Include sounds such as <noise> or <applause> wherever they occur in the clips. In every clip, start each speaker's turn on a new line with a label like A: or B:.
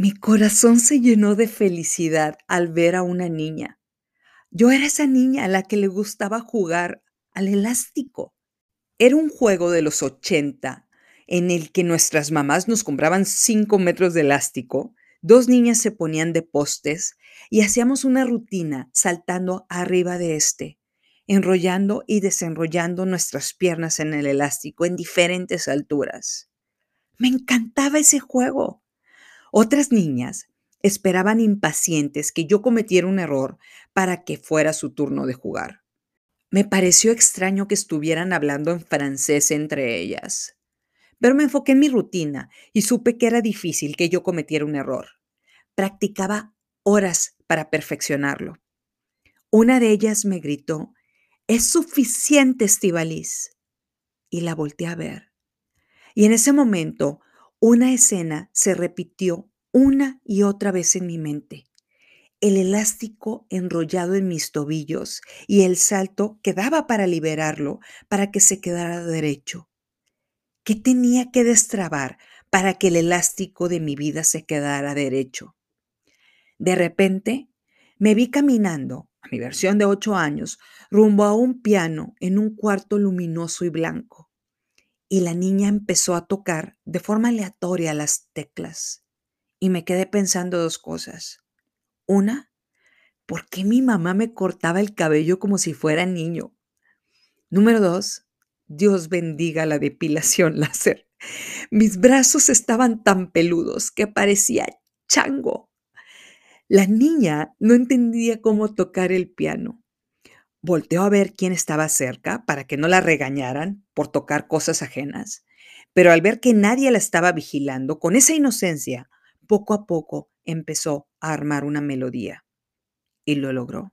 A: Mi corazón se llenó de felicidad al ver a una niña. Yo era esa niña a la que le gustaba jugar al elástico. Era un juego de los 80 en el que nuestras mamás nos compraban 5 metros de elástico, dos niñas se ponían de postes y hacíamos una rutina saltando arriba de este, enrollando y desenrollando nuestras piernas en el elástico en diferentes alturas. Me encantaba ese juego. Otras niñas esperaban impacientes que yo cometiera un error para que fuera su turno de jugar. Me pareció extraño que estuvieran hablando en francés entre ellas, pero me enfoqué en mi rutina y supe que era difícil que yo cometiera un error. Practicaba horas para perfeccionarlo. Una de ellas me gritó, es suficiente, Estivalis. Y la volteé a ver. Y en ese momento una escena se repitió una y otra vez en mi mente. El elástico enrollado en mis tobillos y el salto que daba para liberarlo para que se quedara derecho. ¿Qué tenía que destrabar para que el elástico de mi vida se quedara derecho? De repente, me vi caminando, a mi versión de ocho años, rumbo a un piano en un cuarto luminoso y blanco y la niña empezó a tocar de forma aleatoria las teclas. Y me quedé pensando dos cosas. Una, ¿por qué mi mamá me cortaba el cabello como si fuera niño? Número dos, Dios bendiga la depilación <laughs> láser. Mis brazos estaban tan peludos que parecía chango. La niña no entendía cómo tocar el piano Volteó a ver quién estaba cerca para que no la regañaran por tocar cosas ajenas, pero al ver que nadie la estaba vigilando, con esa inocencia, poco a poco empezó a armar una melodía. Y lo logró.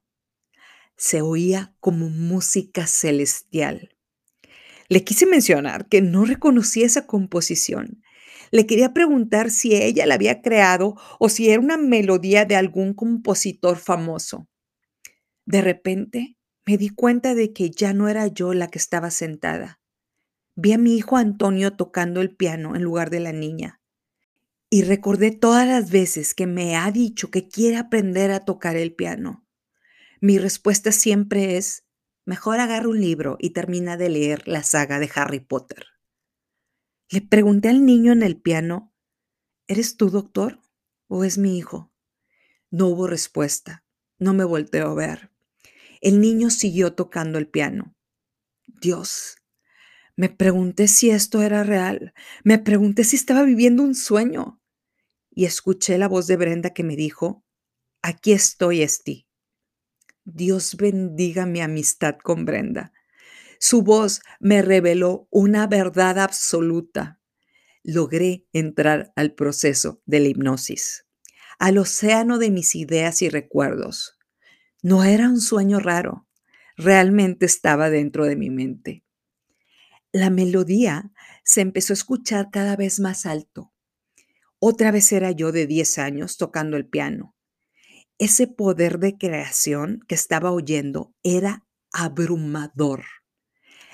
A: Se oía como música celestial. Le quise mencionar que no reconocía esa composición. Le quería preguntar si ella la había creado o si era una melodía de algún compositor famoso. De repente me di cuenta de que ya no era yo la que estaba sentada. Vi a mi hijo Antonio tocando el piano en lugar de la niña. Y recordé todas las veces que me ha dicho que quiere aprender a tocar el piano. Mi respuesta siempre es, mejor agarra un libro y termina de leer la saga de Harry Potter. Le pregunté al niño en el piano, ¿eres tú, doctor? ¿O es mi hijo? No hubo respuesta. No me volteó a ver. El niño siguió tocando el piano. Dios, me pregunté si esto era real. Me pregunté si estaba viviendo un sueño. Y escuché la voz de Brenda que me dijo, aquí estoy, Esti. Dios bendiga mi amistad con Brenda. Su voz me reveló una verdad absoluta. Logré entrar al proceso de la hipnosis, al océano de mis ideas y recuerdos. No era un sueño raro, realmente estaba dentro de mi mente. La melodía se empezó a escuchar cada vez más alto. Otra vez era yo de 10 años tocando el piano. Ese poder de creación que estaba oyendo era abrumador.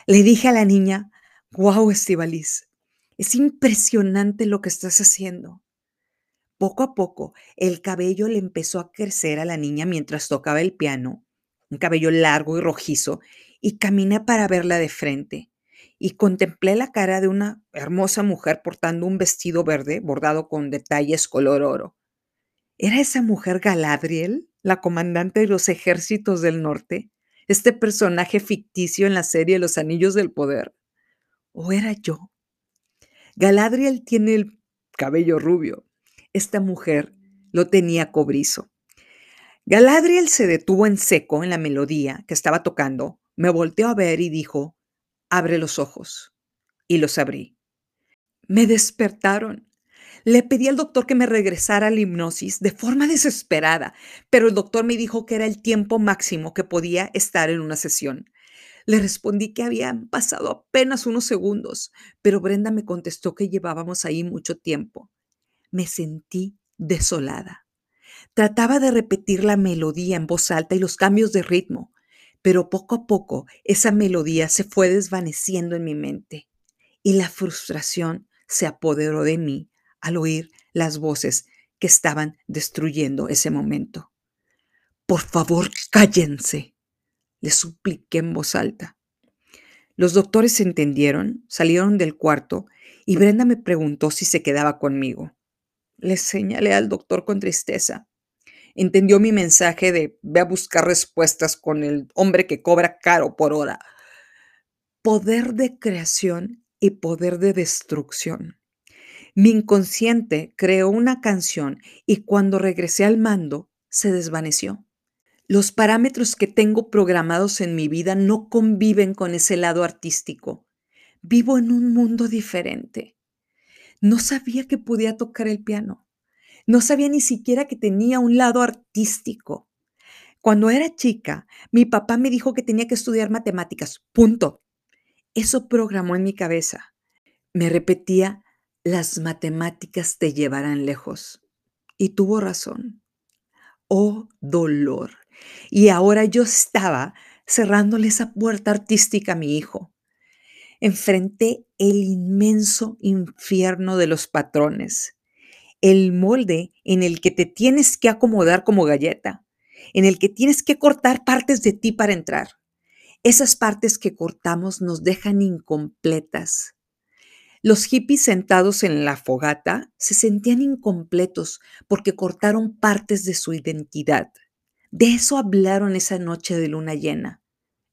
A: Le dije a la niña, wow, Estivalis, es impresionante lo que estás haciendo. Poco a poco, el cabello le empezó a crecer a la niña mientras tocaba el piano, un cabello largo y rojizo, y caminé para verla de frente. Y contemplé la cara de una hermosa mujer portando un vestido verde bordado con detalles color oro. ¿Era esa mujer Galadriel, la comandante de los ejércitos del norte? ¿Este personaje ficticio en la serie Los Anillos del Poder? ¿O era yo? Galadriel tiene el cabello rubio, esta mujer lo tenía cobrizo. Galadriel se detuvo en seco en la melodía que estaba tocando, me volteó a ver y dijo, abre los ojos. Y los abrí. Me despertaron. Le pedí al doctor que me regresara a la hipnosis de forma desesperada, pero el doctor me dijo que era el tiempo máximo que podía estar en una sesión. Le respondí que habían pasado apenas unos segundos, pero Brenda me contestó que llevábamos ahí mucho tiempo me sentí desolada. Trataba de repetir la melodía en voz alta y los cambios de ritmo, pero poco a poco esa melodía se fue desvaneciendo en mi mente y la frustración se apoderó de mí al oír las voces que estaban destruyendo ese momento. Por favor, cállense, le supliqué en voz alta. Los doctores se entendieron, salieron del cuarto y Brenda me preguntó si se quedaba conmigo. Le señalé al doctor con tristeza. Entendió mi mensaje de ve a buscar respuestas con el hombre que cobra caro por hora. Poder de creación y poder de destrucción. Mi inconsciente creó una canción y cuando regresé al mando se desvaneció. Los parámetros que tengo programados en mi vida no conviven con ese lado artístico. Vivo en un mundo diferente. No sabía que podía tocar el piano. No sabía ni siquiera que tenía un lado artístico. Cuando era chica, mi papá me dijo que tenía que estudiar matemáticas. Punto. Eso programó en mi cabeza. Me repetía las matemáticas te llevarán lejos. Y tuvo razón. Oh, dolor. Y ahora yo estaba cerrándole esa puerta artística a mi hijo. Enfrenté el inmenso infierno de los patrones, el molde en el que te tienes que acomodar como galleta, en el que tienes que cortar partes de ti para entrar. Esas partes que cortamos nos dejan incompletas, los hippies sentados en la fogata se sentían incompletos porque cortaron partes de su identidad. De eso hablaron esa noche de luna llena.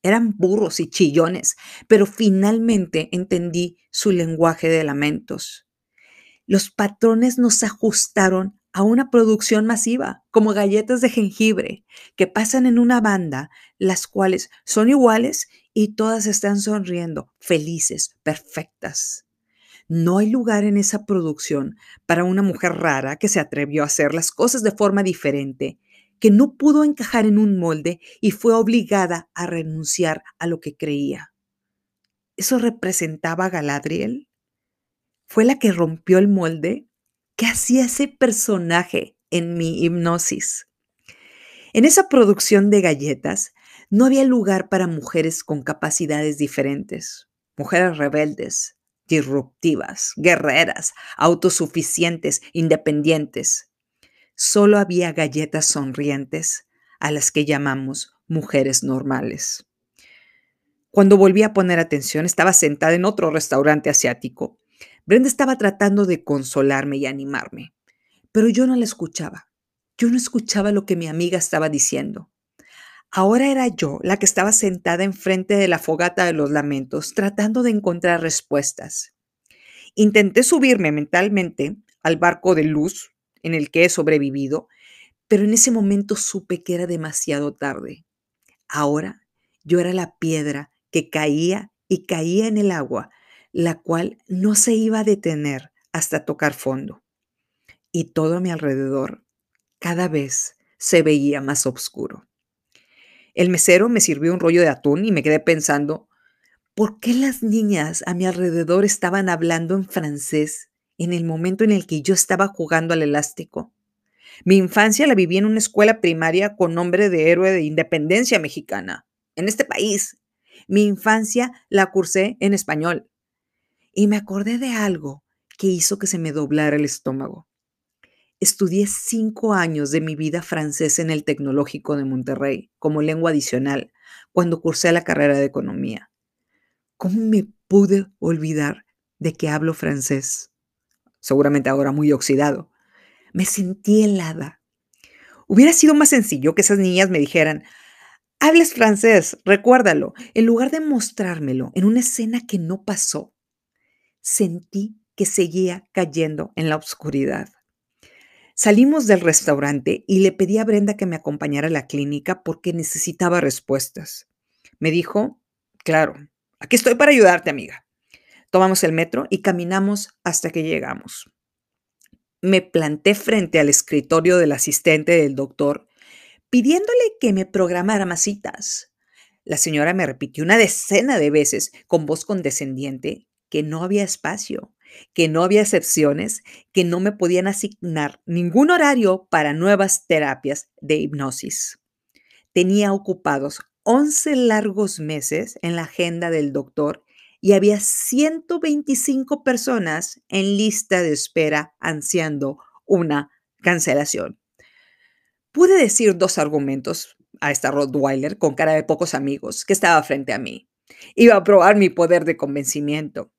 A: Eran burros y chillones, pero finalmente entendí su lenguaje de lamentos. Los patrones nos ajustaron a una producción masiva, como galletas de jengibre, que pasan en una banda, las cuales son iguales y todas están sonriendo, felices, perfectas. No hay lugar en esa producción para una mujer rara que se atrevió a hacer las cosas de forma diferente, que no pudo encajar en un molde y fue obligada a renunciar a lo que creía. ¿Eso representaba a Galadriel? ¿Fue la que rompió el molde? ¿Qué hacía ese personaje en mi hipnosis? En esa producción de galletas no había lugar para mujeres con capacidades diferentes, mujeres rebeldes, disruptivas, guerreras, autosuficientes, independientes. Solo había galletas sonrientes a las que llamamos mujeres normales. Cuando volví a poner atención, estaba sentada en otro restaurante asiático. Brenda estaba tratando de consolarme y animarme, pero yo no la escuchaba. Yo no escuchaba lo que mi amiga estaba diciendo. Ahora era yo la que estaba sentada enfrente de la fogata de los lamentos, tratando de encontrar respuestas. Intenté subirme mentalmente al barco de luz en el que he sobrevivido, pero en ese momento supe que era demasiado tarde. Ahora yo era la piedra que caía y caía en el agua, la cual no se iba a detener hasta tocar fondo. Y todo a mi alrededor cada vez se veía más oscuro. El mesero me sirvió un rollo de atún y me quedé pensando, ¿por qué las niñas a mi alrededor estaban hablando en francés en el momento en el que yo estaba jugando al elástico? Mi infancia la viví en una escuela primaria con nombre de héroe de independencia mexicana, en este país. Mi infancia la cursé en español. Y me acordé de algo que hizo que se me doblara el estómago. Estudié cinco años de mi vida francés en el Tecnológico de Monterrey como lengua adicional cuando cursé la carrera de economía. ¿Cómo me pude olvidar de que hablo francés? Seguramente ahora muy oxidado. Me sentí helada. Hubiera sido más sencillo que esas niñas me dijeran, hablas francés, recuérdalo, en lugar de mostrármelo en una escena que no pasó. Sentí que seguía cayendo en la oscuridad. Salimos del restaurante y le pedí a Brenda que me acompañara a la clínica porque necesitaba respuestas. Me dijo, claro, aquí estoy para ayudarte, amiga. Tomamos el metro y caminamos hasta que llegamos. Me planté frente al escritorio del asistente del doctor pidiéndole que me programara masitas. La señora me repitió una decena de veces con voz condescendiente que no había espacio que no había excepciones, que no me podían asignar ningún horario para nuevas terapias de hipnosis. Tenía ocupados 11 largos meses en la agenda del doctor y había 125 personas en lista de espera ansiando una cancelación. Pude decir dos argumentos a esta Rottweiler con cara de pocos amigos que estaba frente a mí. Iba a probar mi poder de convencimiento.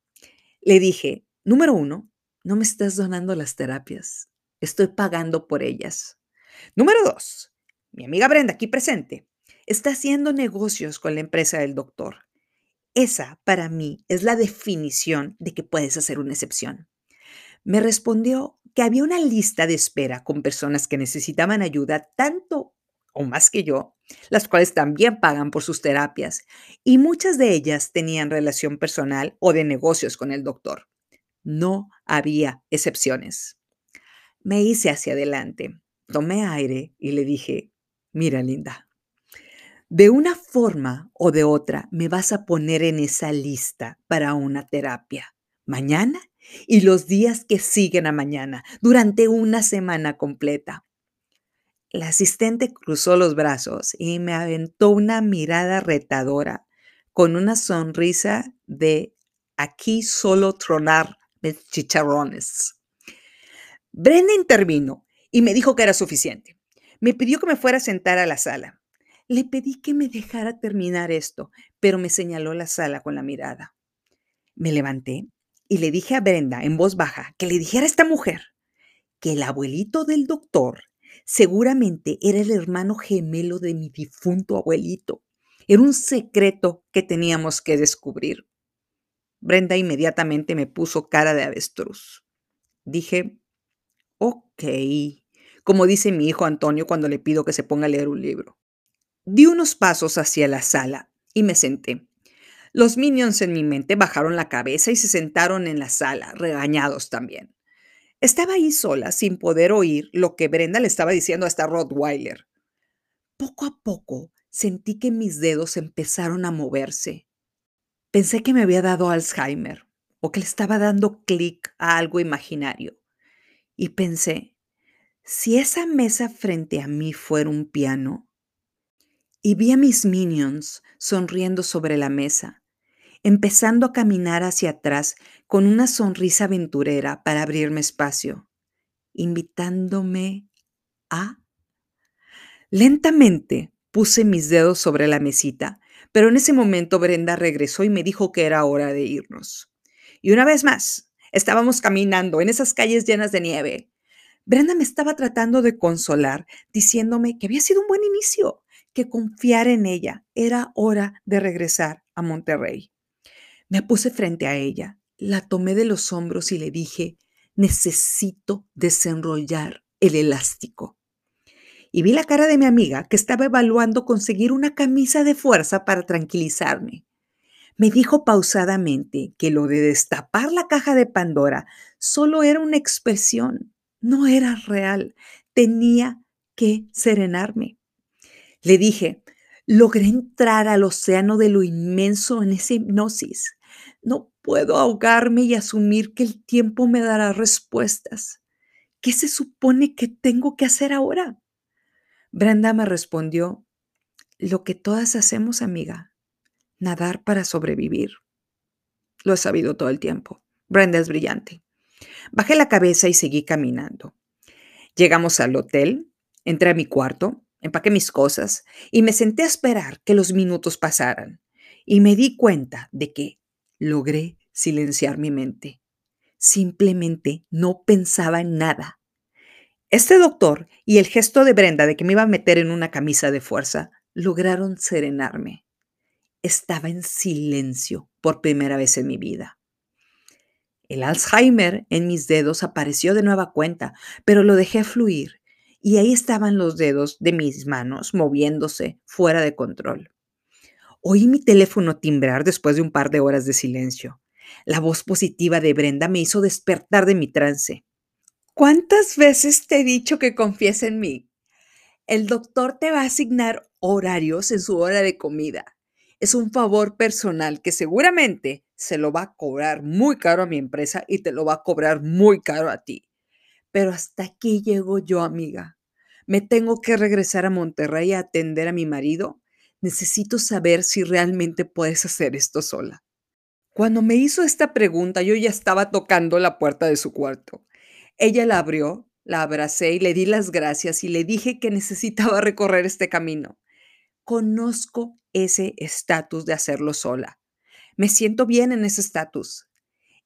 A: Le dije, número uno, no me estás donando las terapias. Estoy pagando por ellas. Número dos, mi amiga Brenda, aquí presente, está haciendo negocios con la empresa del doctor. Esa, para mí, es la definición de que puedes hacer una excepción. Me respondió que había una lista de espera con personas que necesitaban ayuda tanto o más que yo, las cuales también pagan por sus terapias, y muchas de ellas tenían relación personal o de negocios con el doctor. No había excepciones. Me hice hacia adelante, tomé aire y le dije, mira linda, de una forma o de otra me vas a poner en esa lista para una terapia. Mañana y los días que siguen a mañana, durante una semana completa. La asistente cruzó los brazos y me aventó una mirada retadora con una sonrisa de aquí solo tronar chicharrones. Brenda intervino y me dijo que era suficiente. Me pidió que me fuera a sentar a la sala. Le pedí que me dejara terminar esto, pero me señaló la sala con la mirada. Me levanté y le dije a Brenda en voz baja que le dijera a esta mujer que el abuelito del doctor seguramente era el hermano gemelo de mi difunto abuelito. Era un secreto que teníamos que descubrir. Brenda inmediatamente me puso cara de avestruz. Dije, ok, como dice mi hijo Antonio cuando le pido que se ponga a leer un libro. Di unos pasos hacia la sala y me senté. Los minions en mi mente bajaron la cabeza y se sentaron en la sala, regañados también. Estaba ahí sola, sin poder oír lo que Brenda le estaba diciendo a esta Rottweiler. Poco a poco sentí que mis dedos empezaron a moverse. Pensé que me había dado Alzheimer o que le estaba dando clic a algo imaginario. Y pensé, si esa mesa frente a mí fuera un piano, y vi a mis minions sonriendo sobre la mesa, empezando a caminar hacia atrás con una sonrisa aventurera para abrirme espacio, invitándome a... Lentamente puse mis dedos sobre la mesita, pero en ese momento Brenda regresó y me dijo que era hora de irnos. Y una vez más, estábamos caminando en esas calles llenas de nieve. Brenda me estaba tratando de consolar, diciéndome que había sido un buen inicio, que confiar en ella era hora de regresar a Monterrey. Me puse frente a ella, la tomé de los hombros y le dije, necesito desenrollar el elástico. Y vi la cara de mi amiga que estaba evaluando conseguir una camisa de fuerza para tranquilizarme. Me dijo pausadamente que lo de destapar la caja de Pandora solo era una expresión, no era real. Tenía que serenarme. Le dije, logré entrar al océano de lo inmenso en esa hipnosis. No puedo ahogarme y asumir que el tiempo me dará respuestas. ¿Qué se supone que tengo que hacer ahora? Brenda me respondió, lo que todas hacemos, amiga, nadar para sobrevivir. Lo he sabido todo el tiempo. Brenda es brillante. Bajé la cabeza y seguí caminando. Llegamos al hotel, entré a mi cuarto, empaqué mis cosas y me senté a esperar que los minutos pasaran. Y me di cuenta de que logré silenciar mi mente. Simplemente no pensaba en nada. Este doctor y el gesto de Brenda de que me iba a meter en una camisa de fuerza lograron serenarme. Estaba en silencio por primera vez en mi vida. El Alzheimer en mis dedos apareció de nueva cuenta, pero lo dejé fluir y ahí estaban los dedos de mis manos moviéndose fuera de control. Oí mi teléfono timbrar después de un par de horas de silencio. La voz positiva de Brenda me hizo despertar de mi trance. ¿Cuántas veces te he dicho que confíes en mí? El doctor te va a asignar horarios en su hora de comida. Es un favor personal que seguramente se lo va a cobrar muy caro a mi empresa y te lo va a cobrar muy caro a ti. Pero hasta aquí llego yo, amiga. Me tengo que regresar a Monterrey a atender a mi marido necesito saber si realmente puedes hacer esto sola. Cuando me hizo esta pregunta, yo ya estaba tocando la puerta de su cuarto. Ella la abrió, La abracé y le di las gracias y le dije que necesitaba <laughs> recorrer este camino. Conozco ese estatus de hacerlo sola. Me siento bien en ese estatus.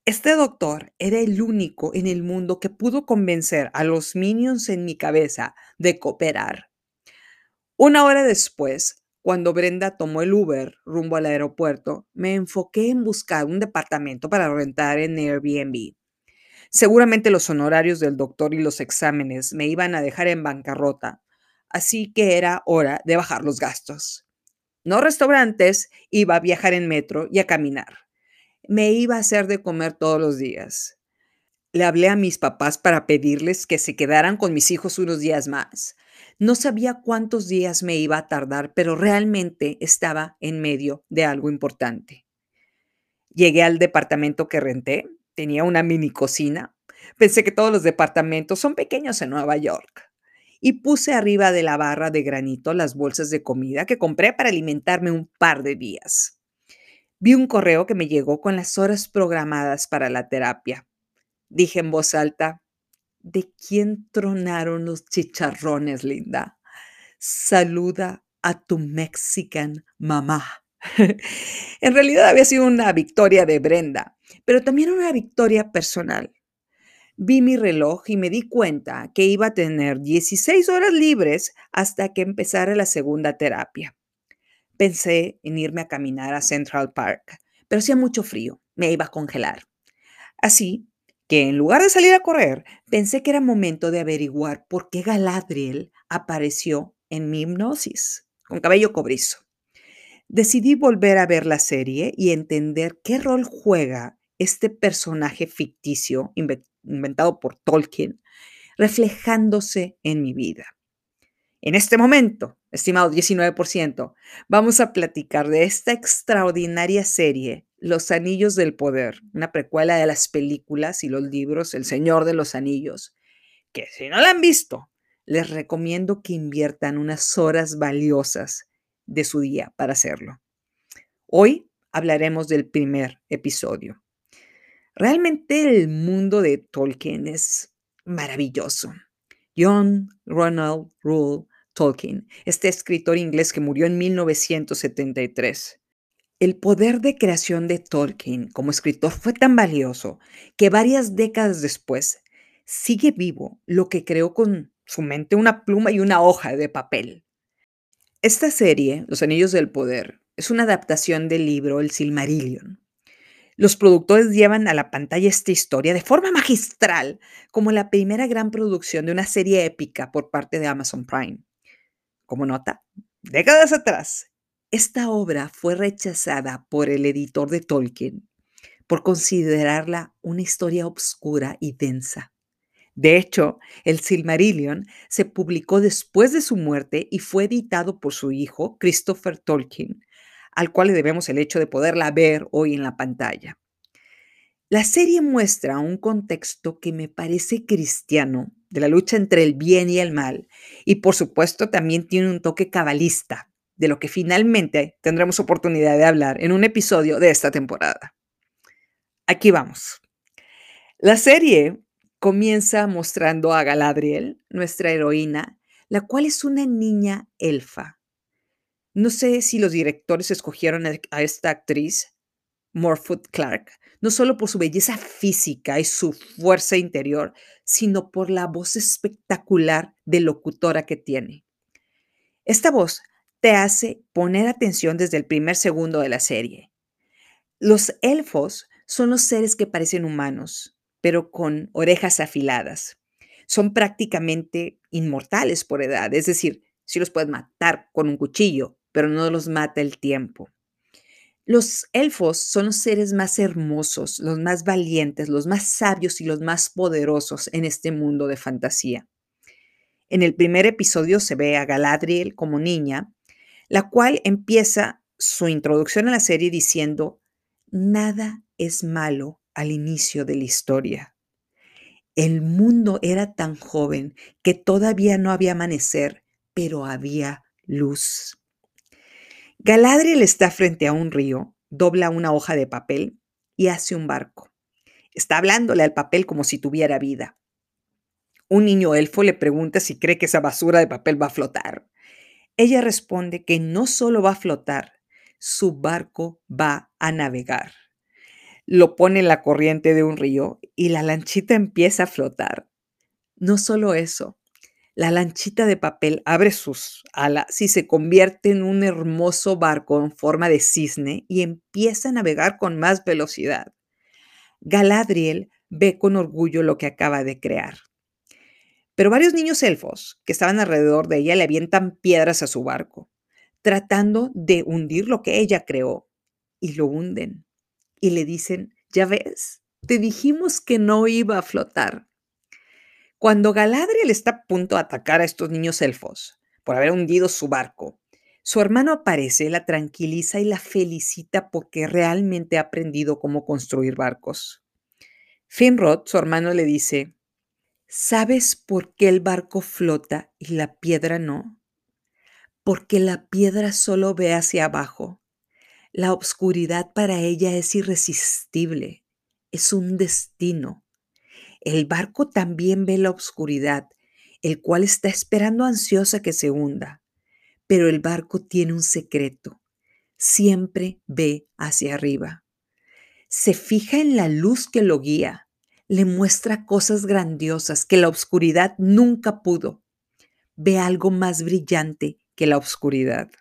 A: Este doctor era el único en el mundo que pudo convencer a los minions en mi cabeza de cooperar. Una hora después, cuando Brenda tomó el Uber rumbo al aeropuerto, me enfoqué en buscar un departamento para rentar en Airbnb. Seguramente los honorarios del doctor y los exámenes me iban a dejar en bancarrota, así que era hora de bajar los gastos. No restaurantes, iba a viajar en metro y a caminar. Me iba a hacer de comer todos los días. Le hablé a mis papás para pedirles que se quedaran con mis hijos unos días más. No sabía cuántos días me iba a tardar, pero realmente estaba en medio de algo importante. Llegué al departamento que renté Tenía una mini cocina. Pensé que todos los departamentos son pequeños en Nueva York. Y puse arriba de la barra de granito las bolsas de comida que compré para alimentarme un par de días. Vi un correo que me llegó con las horas programadas para la terapia. Dije en voz alta, ¿de quién tronaron los chicharrones, linda? Saluda a tu Mexican mamá. <laughs> en realidad había sido una victoria de Brenda, pero también una victoria personal. Vi mi reloj y me di cuenta que iba a tener 16 horas libres hasta que empezara la segunda terapia. Pensé en irme a caminar a Central Park, pero hacía mucho frío, me iba a congelar. Así que en lugar de salir a correr, pensé que era momento de averiguar por qué Galadriel apareció en mi hipnosis, con cabello cobrizo. Decidí volver a ver la serie y entender qué rol juega este personaje ficticio inventado por Tolkien, reflejándose en mi vida. En este momento, estimado 19%, vamos a platicar de esta extraordinaria serie, Los Anillos del Poder, una precuela de las películas y los libros El Señor de los Anillos, que si no la han visto, les recomiendo que inviertan unas horas valiosas de su día para hacerlo. Hoy hablaremos del primer episodio. Realmente el mundo de Tolkien es maravilloso. John Ronald Rule Tolkien, este escritor inglés que murió en 1973. El poder de creación de Tolkien como escritor fue tan valioso que varias décadas después sigue vivo lo que creó con su mente una pluma y una hoja de papel. Esta serie, Los Anillos del Poder, es una adaptación del libro El Silmarillion. Los productores llevan a la pantalla esta historia de forma magistral, como la primera gran producción de una serie épica por parte de Amazon Prime. Como nota, décadas atrás, esta obra fue rechazada por el editor de Tolkien por considerarla una historia oscura y densa. De hecho, el Silmarillion se publicó después de su muerte y fue editado por su hijo, Christopher Tolkien, al cual le debemos el hecho de poderla ver hoy en la pantalla. La serie muestra un contexto que me parece cristiano, de la lucha entre el bien y el mal, y por supuesto también tiene un toque cabalista, de lo que finalmente tendremos oportunidad de hablar en un episodio de esta temporada. Aquí vamos. La serie comienza mostrando a Galadriel, nuestra heroína, la cual es una niña elfa. No sé si los directores escogieron a esta actriz, Morfoot Clark, no solo por su belleza física y su fuerza interior, sino por la voz espectacular de locutora que tiene. Esta voz te hace poner atención desde el primer segundo de la serie. Los elfos son los seres que parecen humanos, pero con orejas afiladas. Son prácticamente inmortales por edad, es decir, si los puedes matar con un cuchillo, pero no los mata el tiempo. Los elfos son los seres más hermosos, los más valientes, los más sabios y los más poderosos en este mundo de fantasía. En el primer episodio se ve a Galadriel como niña, la cual empieza su introducción a la serie diciendo, nada es malo al inicio de la historia. El mundo era tan joven que todavía no había amanecer, pero había luz. Galadriel está frente a un río, dobla una hoja de papel y hace un barco. Está hablándole al papel como si tuviera vida. Un niño elfo le pregunta si cree que esa basura de papel va a flotar. Ella responde que no solo va a flotar, su barco va a navegar. Lo pone en la corriente de un río y la lanchita empieza a flotar. No solo eso, la lanchita de papel abre sus alas y se convierte en un hermoso barco en forma de cisne y empieza a navegar con más velocidad. Galadriel ve con orgullo lo que acaba de crear. Pero varios niños elfos que estaban alrededor de ella le avientan piedras a su barco, tratando de hundir lo que ella creó, y lo hunden. Y le dicen, ya ves, te dijimos que no iba a flotar. Cuando Galadriel está a punto de atacar a estos niños elfos por haber hundido su barco, su hermano aparece, la tranquiliza y la felicita porque realmente ha aprendido cómo construir barcos. Finrod, su hermano, le dice, ¿sabes por qué el barco flota y la piedra no? Porque la piedra solo ve hacia abajo. La obscuridad para ella es irresistible, es un destino. El barco también ve la oscuridad, el cual está esperando ansiosa que se hunda. Pero el barco tiene un secreto. Siempre ve hacia arriba. Se fija en la luz que lo guía. Le muestra cosas grandiosas que la oscuridad nunca pudo. Ve algo más brillante que la oscuridad.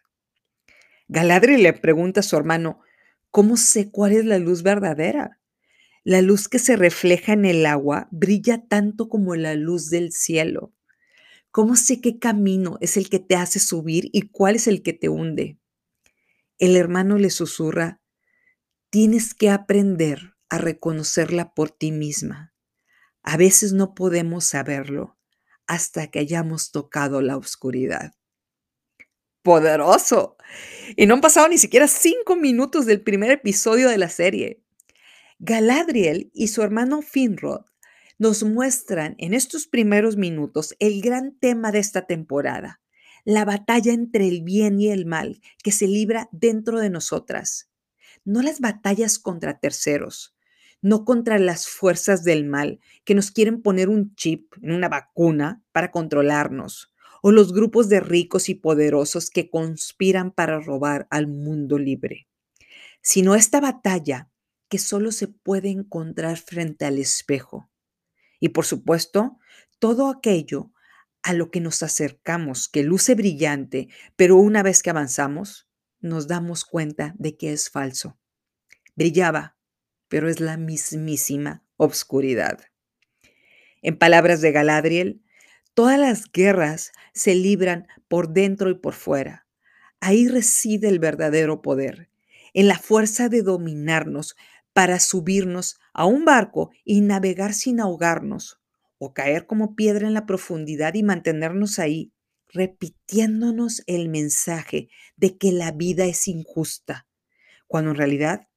A: Galadriel le pregunta a su hermano, ¿cómo sé cuál es la luz verdadera? La luz que se refleja en el agua brilla tanto como la luz del cielo. ¿Cómo sé qué camino es el que te hace subir y cuál es el que te hunde? El hermano le susurra, tienes que aprender a reconocerla por ti misma. A veces no podemos saberlo hasta que hayamos tocado la oscuridad. Poderoso. Y no han pasado ni siquiera cinco minutos del primer episodio de la serie. Galadriel y su hermano Finrod nos muestran en estos primeros minutos el gran tema de esta temporada, la batalla entre el bien y el mal que se libra dentro de nosotras. No las batallas contra terceros, no contra las fuerzas del mal que nos quieren poner un chip en una vacuna para controlarnos, o los grupos de ricos y poderosos que conspiran para robar al mundo libre, sino esta batalla que solo se puede encontrar frente al espejo. Y por supuesto, todo aquello a lo que nos acercamos, que luce brillante, pero una vez que avanzamos, nos damos cuenta de que es falso. Brillaba, pero es la mismísima obscuridad. En palabras de Galadriel, todas las guerras se libran por dentro y por fuera. Ahí reside el verdadero poder, en la fuerza de dominarnos para subirnos a un barco y navegar sin ahogarnos, o caer como piedra en la profundidad y mantenernos ahí, repitiéndonos el mensaje de que la vida es injusta, cuando en realidad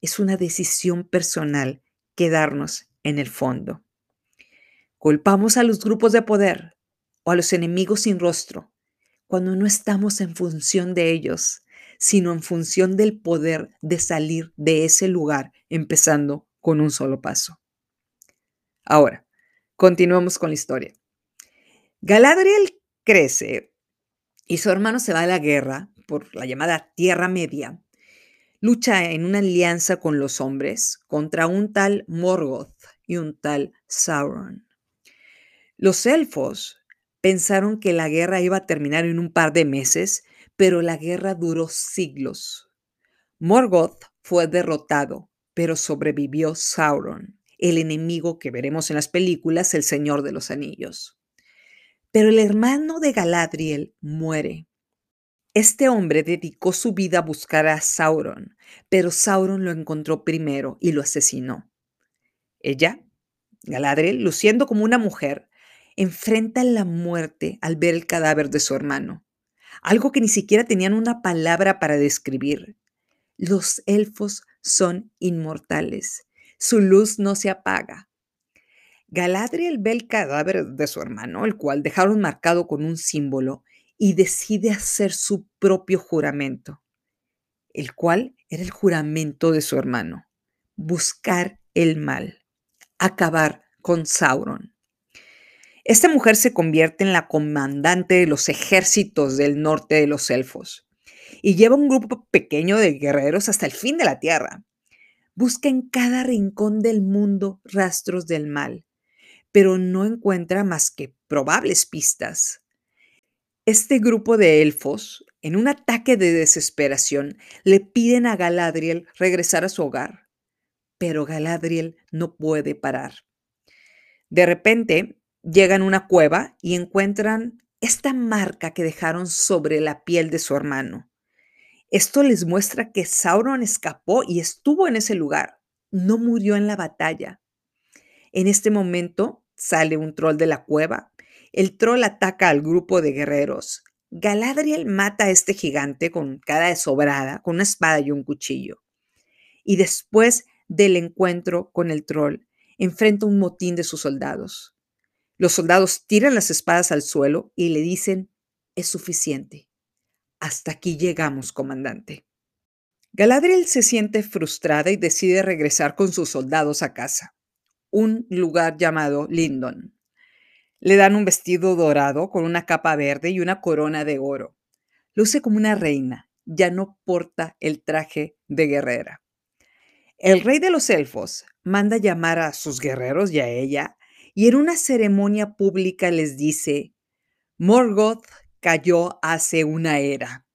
A: es una decisión personal quedarnos en el fondo. Culpamos a los grupos de poder o a los enemigos sin rostro cuando no estamos en función de ellos, sino en función del poder de salir de ese lugar, empezando con un solo paso. Ahora, continuamos con la historia. Galadriel crece y su hermano se va a la guerra por la llamada Tierra Media. Lucha en una alianza con los hombres contra un tal Morgoth y un tal Sauron. Los elfos pensaron que la guerra iba a terminar en un par de meses pero la guerra duró siglos. Morgoth fue derrotado, pero sobrevivió Sauron, el enemigo que veremos en las películas El Señor de los Anillos. Pero el hermano de Galadriel muere. Este hombre dedicó su vida a buscar a Sauron, pero Sauron lo encontró primero y lo asesinó. Ella, Galadriel, luciendo como una mujer, enfrenta la muerte al ver el cadáver de su hermano algo que ni siquiera tenían una palabra para describir. Los elfos son inmortales, su luz no se apaga. Galadriel ve el cadáver de su hermano, el cual dejaron marcado con un símbolo, y decide hacer su propio juramento, el cual era el juramento de su hermano, buscar el mal, acabar con Sauron. Esta mujer se convierte en la comandante de los ejércitos del norte de los elfos y lleva un grupo pequeño de guerreros hasta el fin de la tierra. Busca en cada rincón del mundo rastros del mal, pero no encuentra más que probables pistas. Este grupo de elfos, en un ataque de desesperación, le piden a Galadriel regresar a su hogar, pero Galadriel no puede parar. De repente, llegan a una cueva y encuentran esta marca que dejaron sobre la piel de su hermano. Esto les muestra que Sauron escapó y estuvo en ese lugar. No murió en la batalla. En este momento sale un troll de la cueva. El troll ataca al grupo de guerreros. Galadriel mata a este gigante con cara de sobrada, con una espada y un cuchillo. Y después del encuentro con el troll, enfrenta un motín de sus soldados. Los soldados tiran las espadas al suelo y le dicen, es suficiente. Hasta aquí llegamos, comandante. Galadriel se siente frustrada y decide regresar con sus soldados a casa, un lugar llamado Lindon. Le dan un vestido dorado con una capa verde y una corona de oro. Luce como una reina, ya no porta el traje de guerrera. El rey de los elfos manda llamar a sus guerreros y a ella, y en una ceremonia pública les dice, Morgoth cayó hace una era.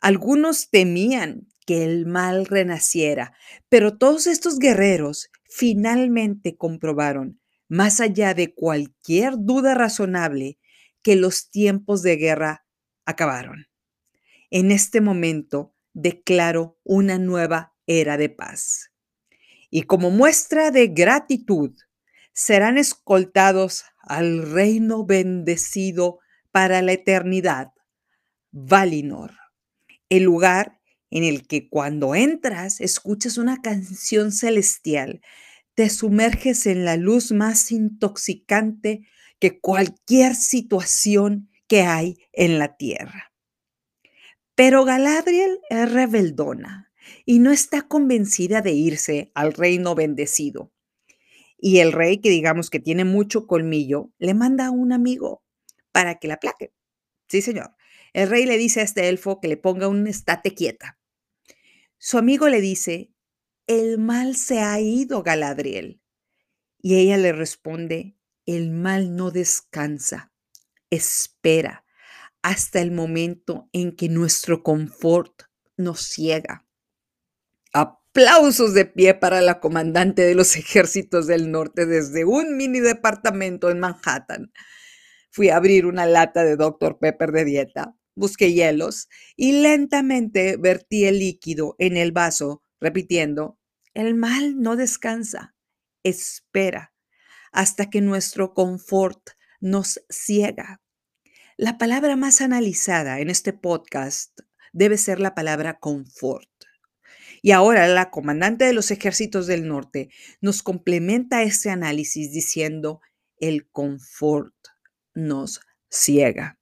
A: Algunos temían que el mal renaciera, pero todos estos guerreros finalmente comprobaron, más allá de cualquier duda razonable, que los tiempos de guerra acabaron. En este momento declaro una nueva era de paz. Y como muestra de gratitud, serán escoltados al reino bendecido para la eternidad, Valinor, el lugar en el que cuando entras escuchas una canción celestial, te sumerges en la luz más intoxicante que cualquier situación que hay en la tierra. Pero Galadriel es rebeldona y no está convencida de irse al reino bendecido. Y el rey, que digamos que tiene mucho colmillo, le manda a un amigo para que la plaque. Sí, señor. El rey le dice a este elfo que le ponga un estate quieta. Su amigo le dice, el mal se ha ido, Galadriel. Y ella le responde, el mal no descansa, espera hasta el momento en que nuestro confort nos ciega. Aplausos de pie para la comandante de los ejércitos del norte desde un mini departamento en Manhattan. Fui a abrir una lata de Dr. Pepper de dieta, busqué hielos y lentamente vertí el líquido en el vaso, repitiendo, el mal no descansa, espera hasta que nuestro confort nos ciega. La palabra más analizada en este podcast debe ser la palabra confort. Y ahora la comandante de los ejércitos del norte nos complementa ese análisis diciendo el confort nos ciega.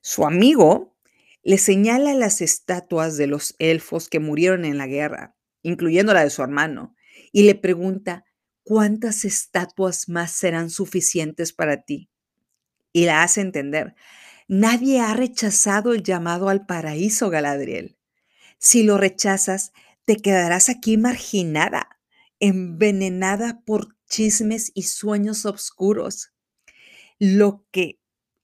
A: Su amigo le señala las estatuas de los elfos que murieron en la guerra, incluyendo la de su hermano, y le pregunta, ¿cuántas estatuas más serán suficientes para ti? Y la hace entender, nadie ha rechazado el llamado al paraíso, Galadriel. Si lo rechazas, te quedarás aquí marginada, envenenada por chismes y sueños oscuros. Lo que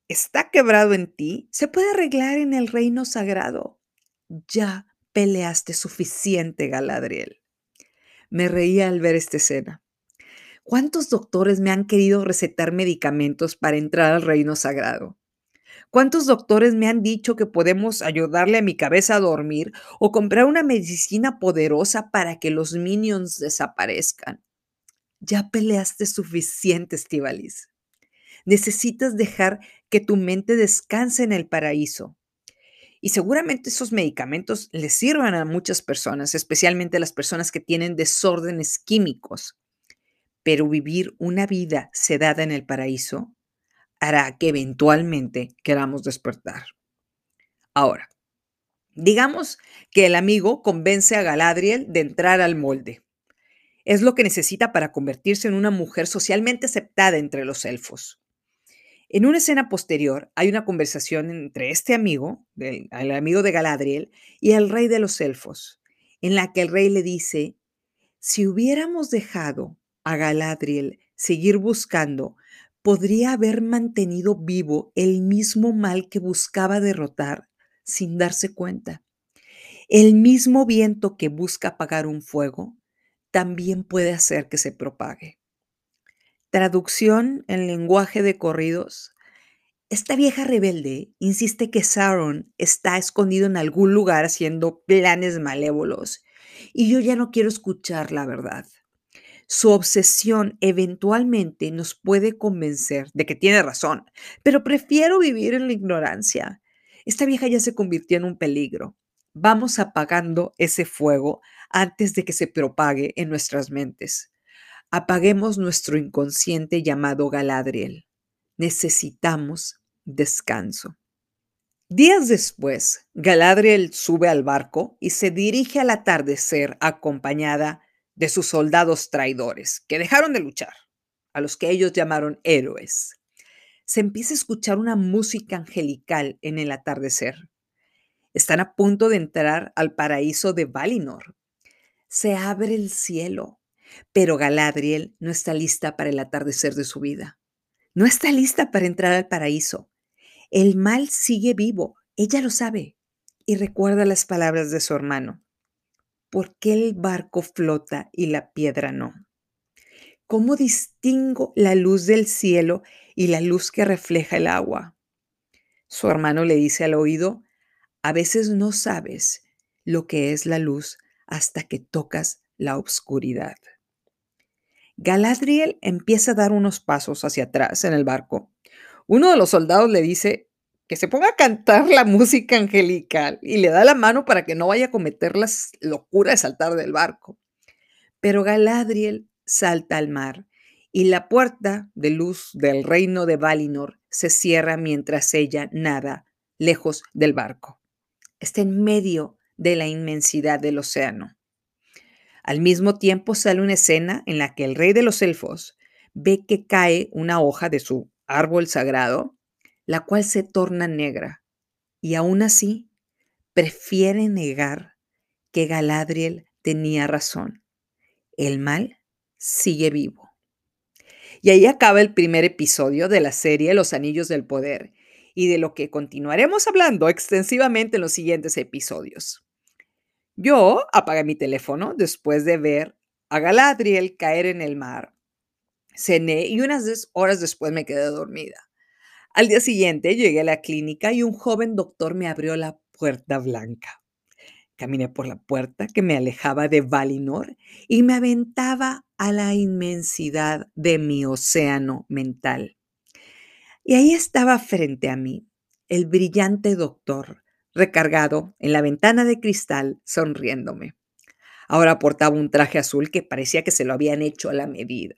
A: está quebrado en ti se puede arreglar en el reino sagrado. Ya peleaste suficiente, Galadriel. Me reía al ver esta escena. ¿Cuántos doctores me han querido recetar medicamentos para entrar al reino sagrado? ¿Cuántos doctores me han dicho que podemos ayudarle a mi cabeza a dormir o comprar una medicina poderosa para que los minions desaparezcan? Ya peleaste suficiente, Estivalis. Necesitas dejar que tu mente descanse en el paraíso. Y seguramente esos medicamentos le sirvan a muchas personas, especialmente a las personas que tienen desórdenes químicos. Pero vivir una vida sedada en el paraíso hará que eventualmente queramos despertar. Ahora, digamos que el amigo convence a Galadriel de entrar al molde. Es lo que necesita para convertirse en una mujer socialmente aceptada entre los elfos. En una escena posterior hay una conversación entre este amigo, el amigo de Galadriel, y el rey de los elfos, en la que el rey le dice, si hubiéramos dejado a Galadriel seguir buscando, podría haber mantenido vivo el mismo mal que buscaba derrotar sin darse cuenta. El mismo viento que busca apagar un fuego también puede hacer que se propague. Traducción en lenguaje de corridos. Esta vieja rebelde insiste que Sauron está escondido en algún lugar haciendo planes malévolos y yo ya no quiero escuchar la verdad. Su obsesión eventualmente nos puede convencer de que tiene razón, pero prefiero vivir en la ignorancia. Esta vieja ya se convirtió en un peligro. Vamos apagando ese fuego antes de que se propague en nuestras mentes. Apaguemos nuestro inconsciente llamado Galadriel. Necesitamos descanso. Días después, Galadriel sube al barco y se dirige al atardecer acompañada de sus soldados traidores, que dejaron de luchar, a los que ellos llamaron héroes. Se empieza a escuchar una música angelical en el atardecer. Están a punto de entrar al paraíso de Valinor. Se abre el cielo, pero Galadriel no está lista para el atardecer de su vida. No está lista para entrar al paraíso. El mal sigue vivo, ella lo sabe, y recuerda las palabras de su hermano. ¿Por qué el barco flota y la piedra no? ¿Cómo distingo la luz del cielo y la luz que refleja el agua? Su hermano le dice al oído, a veces no sabes lo que es la luz hasta que tocas la oscuridad. Galadriel empieza a dar unos pasos hacia atrás en el barco. Uno de los soldados le dice, que se ponga a cantar la música angelical y le da la mano para que no vaya a cometer las locuras de saltar del barco. Pero Galadriel salta al mar y la puerta de luz del reino de Valinor se cierra mientras ella nada lejos del barco. Está en medio de la inmensidad del océano. Al mismo tiempo sale una escena en la que el rey de los elfos ve que cae una hoja de su árbol sagrado la cual se torna negra, y aún así prefiere negar que Galadriel tenía razón. El mal sigue vivo. Y ahí acaba el primer episodio de la serie Los Anillos del Poder y de lo que continuaremos hablando extensivamente en los siguientes episodios. Yo apagué mi teléfono después de ver a Galadriel caer en el mar. Cené y unas horas después me quedé dormida. Al día siguiente llegué a la clínica y un joven doctor me abrió la puerta blanca. Caminé por la puerta que me alejaba de Valinor y me aventaba a la inmensidad de mi océano mental. Y ahí estaba frente a mí el brillante doctor, recargado en la ventana de cristal, sonriéndome. Ahora portaba un traje azul que parecía que se lo habían hecho a la medida.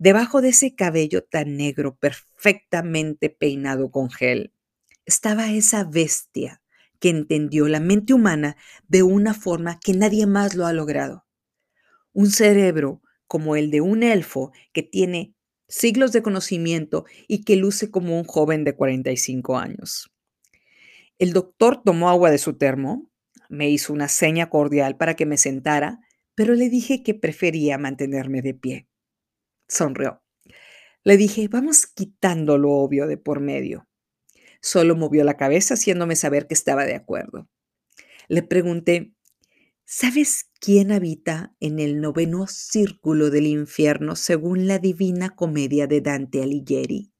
A: Debajo de ese cabello tan negro, perfectamente peinado con gel, estaba esa bestia que entendió la mente humana de una forma que nadie más lo ha logrado. Un cerebro como el de un elfo que tiene siglos de conocimiento y que luce como un joven de 45 años. El doctor tomó agua de su termo, me hizo una seña cordial para que me sentara, pero le dije que prefería mantenerme de pie sonrió. Le dije, vamos quitando lo obvio de por medio. Solo movió la cabeza haciéndome saber que estaba de acuerdo. Le pregunté, ¿sabes quién habita en el noveno círculo del infierno según la divina comedia de Dante Alighieri?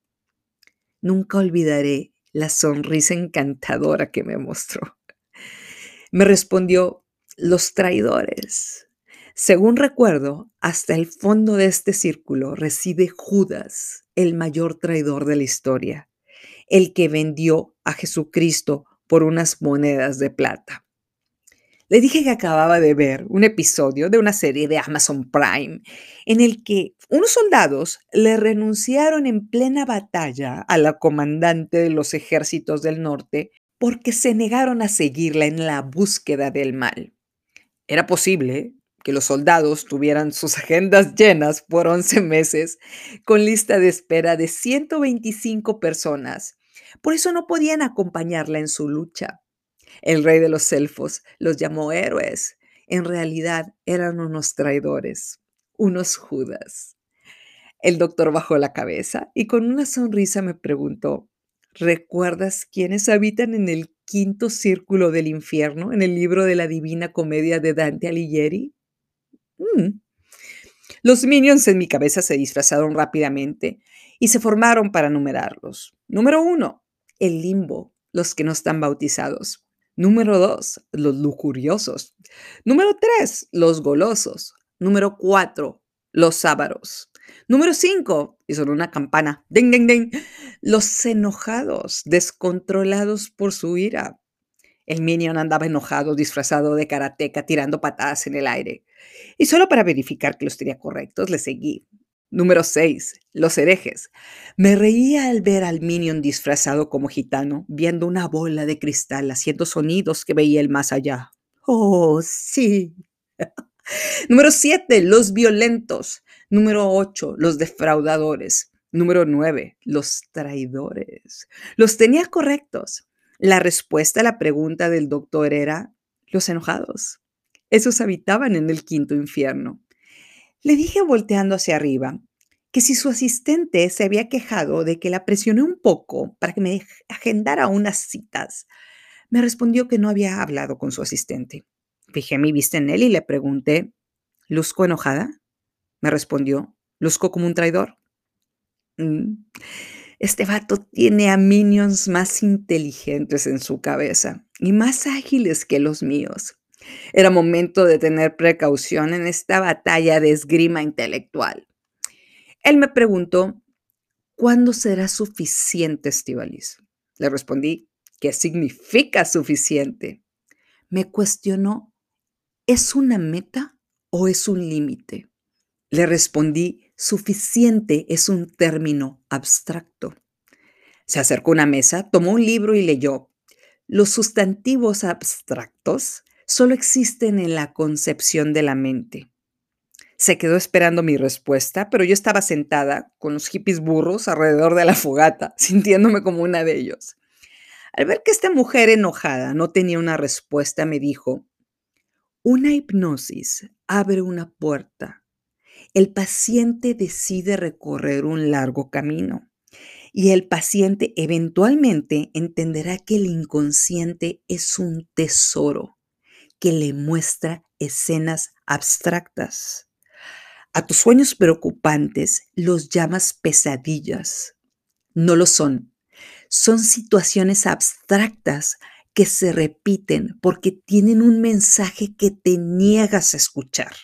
A: Nunca olvidaré la sonrisa encantadora que me mostró. Me respondió, los traidores. Según recuerdo, hasta el fondo de este círculo reside Judas, el mayor traidor de la historia, el que vendió a Jesucristo por unas monedas de plata. Le dije que acababa de ver un episodio de una serie de Amazon Prime en el que unos soldados le renunciaron en plena batalla a la comandante de los ejércitos del norte porque se negaron a seguirla en la búsqueda del mal. Era posible que los soldados tuvieran sus agendas llenas por 11 meses con lista de espera de 125 personas. Por eso no podían acompañarla en su lucha. El rey de los elfos los llamó héroes. En realidad eran unos traidores, unos judas. El doctor bajó la cabeza y con una sonrisa me preguntó, ¿recuerdas quiénes habitan en el quinto círculo del infierno en el libro de la Divina Comedia de Dante Alighieri? Mm. Los minions en mi cabeza se disfrazaron rápidamente y se formaron para numerarlos. Número uno, el limbo, los que no están bautizados. Número dos, los lujuriosos. Número tres, los golosos. Número cuatro, los ávaros. Número cinco, y son una campana, ding, ding, ding, los enojados, descontrolados por su ira. El minion andaba enojado, disfrazado de karateca, tirando patadas en el aire. Y solo para verificar que los tenía correctos, le seguí. Número 6. Los herejes. Me reía al ver al minion disfrazado como gitano, viendo una bola de cristal haciendo sonidos que veía el más allá. Oh, sí. <laughs> Número 7. Los violentos. Número 8. Los defraudadores. Número 9. Los traidores. Los tenía correctos. La respuesta a la pregunta del doctor era los enojados. Esos habitaban en el quinto infierno. Le dije volteando hacia arriba que si su asistente se había quejado de que la presioné un poco para que me agendara unas citas, me respondió que no había hablado con su asistente. Fijé mi vista en él y le pregunté, ¿luzco enojada? Me respondió, ¿luzco como un traidor? Mm, este vato tiene a minions más inteligentes en su cabeza y más ágiles que los míos. Era momento de tener precaución en esta batalla de esgrima intelectual. Él me preguntó, ¿cuándo será suficiente, Estivalis? Le respondí, ¿qué significa suficiente? Me cuestionó, ¿es una meta o es un límite? Le respondí, suficiente es un término abstracto. Se acercó a una mesa, tomó un libro y leyó, los sustantivos abstractos solo existen en la concepción de la mente. Se quedó esperando mi respuesta, pero yo estaba sentada con los hippies burros alrededor de la fogata, <laughs> sintiéndome como una de ellos. Al ver que esta mujer enojada no tenía una respuesta, me dijo, una hipnosis abre una puerta. El paciente decide recorrer un largo camino y el paciente eventualmente entenderá que el inconsciente es un tesoro que le muestra escenas abstractas. A tus sueños preocupantes los llamas pesadillas. No lo son. Son situaciones abstractas que se repiten porque tienen un mensaje que te niegas a escuchar.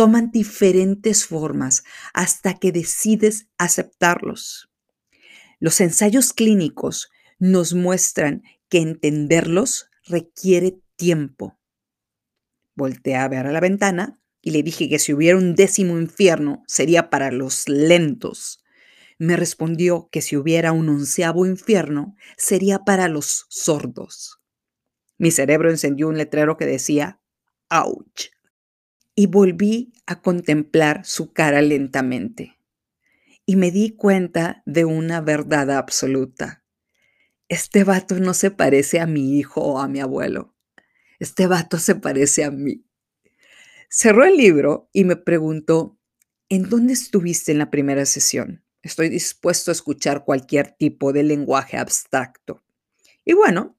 A: Toman diferentes formas hasta que decides aceptarlos. Los ensayos clínicos nos muestran que entenderlos requiere tiempo. Volteé a ver a la ventana y le dije que si hubiera un décimo infierno sería para los lentos. Me respondió que si hubiera un onceavo infierno sería para los sordos. Mi cerebro encendió un letrero que decía, ¡ouch! Y volví a contemplar su cara lentamente. Y me di cuenta de una verdad absoluta. Este vato no se parece a mi hijo o a mi abuelo este vato se parece a mí. Cerró el libro y me preguntó, ¿en dónde estuviste en la primera sesión? Estoy dispuesto a escuchar cualquier tipo de lenguaje abstracto. Y bueno,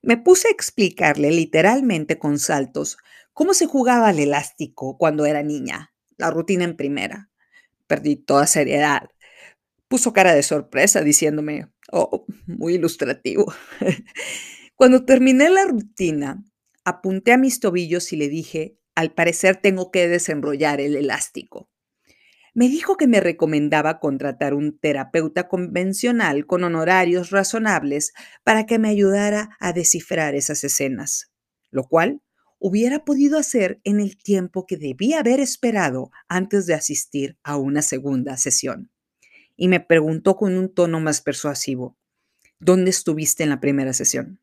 A: me puse a explicarle literalmente con saltos cómo se jugaba al elástico cuando era niña, la rutina en primera. Perdí toda seriedad. Puso cara de sorpresa diciéndome, oh, muy ilustrativo. <laughs> Cuando terminé la rutina, apunté a mis tobillos y le dije, al parecer tengo que desenrollar el elástico. Me dijo que me recomendaba contratar un terapeuta convencional con honorarios razonables para que me ayudara a descifrar esas escenas, lo cual hubiera podido hacer en el tiempo que debía haber esperado antes de asistir a una segunda sesión. Y me preguntó con un tono más persuasivo, ¿dónde estuviste en la primera sesión?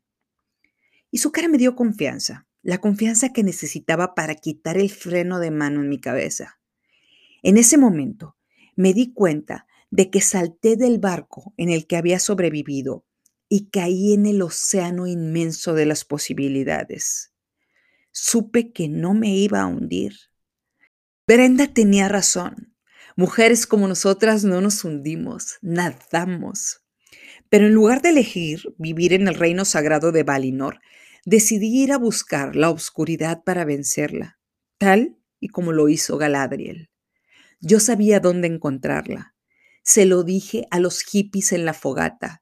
A: y su cara me dio confianza. la confianza que necesitaba para quitar el freno de mano en mi cabeza. En ese momento me di cuenta de que salté del barco en el que había sobrevivido y caí en el océano inmenso de las posibilidades. Supe que no me iba a hundir. Brenda tenía razón. Mujeres como nosotras no nos hundimos, nadamos. Pero en lugar de elegir vivir en el reino sagrado de Valinor, decidí ir a buscar la oscuridad para vencerla, tal y como lo hizo Galadriel. Yo sabía dónde encontrarla. Se lo dije a los hippies en la fogata.